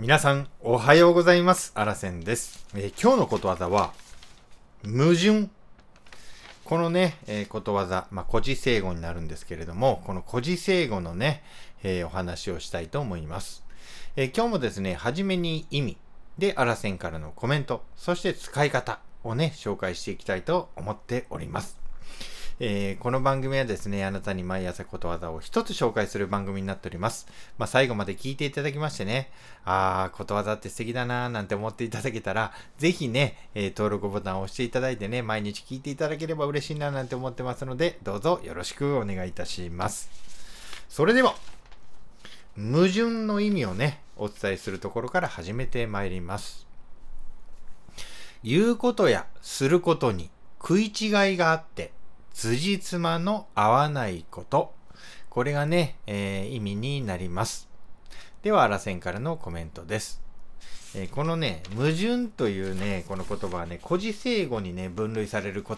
皆さん、おはようございます。あらせんです、えー今日のことわざは、矛盾。このね、えーことわざ、まあ、古事成語になるんですけれども、この古事成語のね、えーお話をしたいと思います。え今日もですね、はじめに意味、で、あらせんからのコメント、そして使い方をね、紹介していきたいと思っております。えーこの番組はですね、あなたに毎朝ことわざを一つ紹介する番組になっております。まあ、最後まで聞いていただきましてね、あー、ことわざって素敵だなーなんて思っていただけたら、ぜひね、えー登録ボタンを押していただいてね、毎日聞いていただければ嬉しいななんて思ってますので、どうぞよろしくお願いいたします。それでは、矛盾の意味をね、お伝えするところから始めてまいります。言うことやすることに食い違いがあって、辻褄の合わないこと。これがね、えー意味になります。では、あらせんからのコメントです。えーこのね、矛盾というね、この言葉はね、古事成語にね、分類される言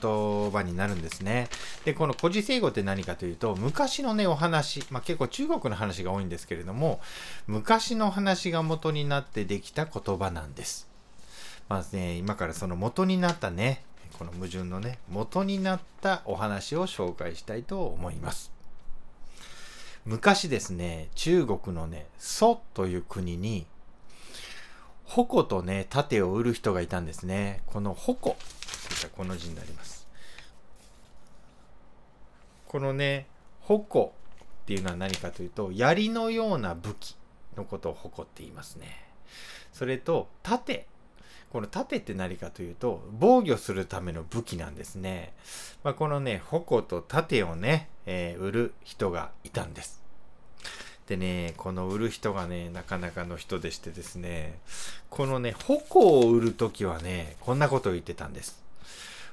葉になるんですね。で、この古事成語って何かというと、昔のね、お話、まあ、結構中国の話が多いんですけれども、昔の話が元になってできた言葉なんです。まずね、今からその元になったね、この矛盾のね、元になったお話を紹介したいと思います。昔ですね、中国のね、蘇という国に、矛とね、盾を売る人がいたんですね。この矛、この字になります。このね、矛っていうのは何かというと、槍のような武器のことを矛って言いますね。それと、盾。この盾って何かというと、防御するための武器なんですね。まあ、このね、矛と盾をね、えー売る人がいたんです。でね、この売る人がね、なかなかの人でしてですね、このね、矛を売るときはね、こんなことを言ってたんです。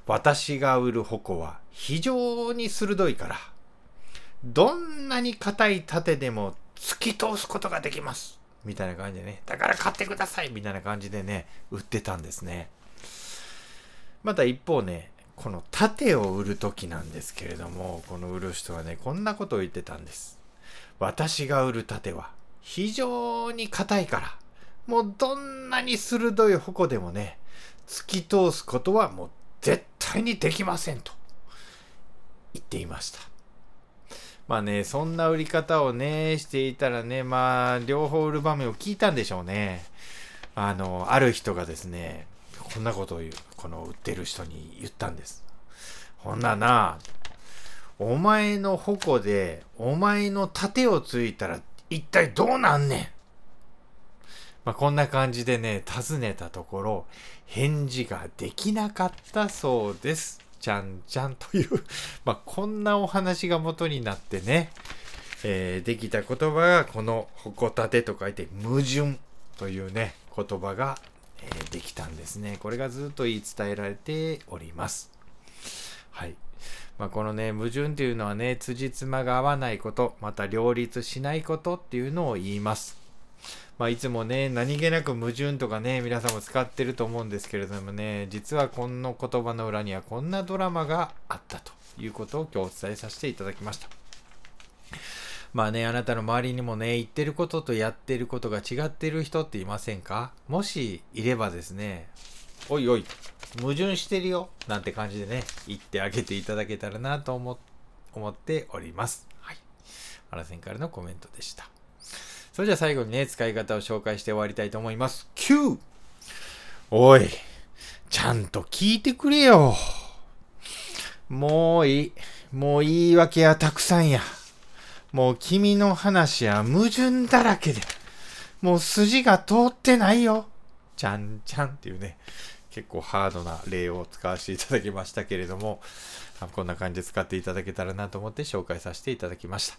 私が売る矛は非常に鋭いから、どんなに硬い盾でも突き通すことができます。みたいな感じでね、だから買ってくださいみたいな感じでね、売ってたんですね。また一方ね、この盾を売るときなんですけれども、この売る人はね、こんなことを言ってたんです。私が売る盾は非常に硬いから、もうどんなに鋭い矛でもね、突き通すことはもう絶対にできませんと言っていました。まあね、そんな売り方をね、していたらね、まあ、両方売る場面を聞いたんでしょうね。あの、ある人がですね、こんなことを言う、この売ってる人に言ったんです。ほんなな、お前の矛で、お前の盾をついたら、一体どうなんねんまあ、こんな感じでね、尋ねたところ、返事ができなかったそうです。ちゃんちゃんという、まあ、こんなお話が元になってね、えーできた言葉が、この、ほこたてと書いて、矛盾というね、言葉が、えーできたんですね。これがずっと言い伝えられております。はい。まあ、このね、矛盾っていうのはね、辻褄が合わないこと、また両立しないことっていうのを言います。まあ、いつもね、何気なく矛盾とかね、皆さんも使ってると思うんですけれどもね、実はこの言葉の裏にはこんなドラマがあったということを今日お伝えさせていただきました。まあね、あなたの周りにもね、言ってることとやってることが違ってる人っていませんか？もしいればですね、おいおい、矛盾してるよなんて感じでね、言ってあげていただけたらなと思思っております。はい。あらせんからのコメントでした。それじゃあ最後にね、使い方を紹介して終わりたいと思います。9! おい、ちゃんと聞いてくれよ。もういい。もう言い訳はたくさんや。もう君の話は矛盾だらけで。もう筋が通ってないよ。ちゃんちゃんっていうね、結構ハードな例を使わせていただきましたけれども、こんな感じで使っていただけたらなと思って紹介させていただきました。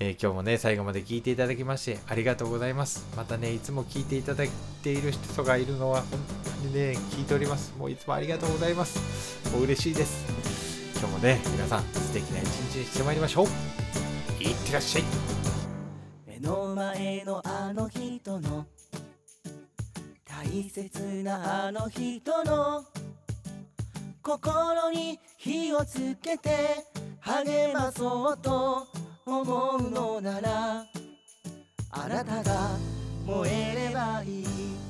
えー今日もね、最後まで聞いていただきましてありがとうございます。またね、いつも聞いていただいている人がいるのは本当にね、聞いております。もういつもありがとうございます。もう嬉しいです。今日もね、皆さん素敵な一日にしてまいりましょう。いってらっしゃい。目の前のあの人の大切なあの人の心に火をつけて励まそうと思うのならあなたが燃えればいい。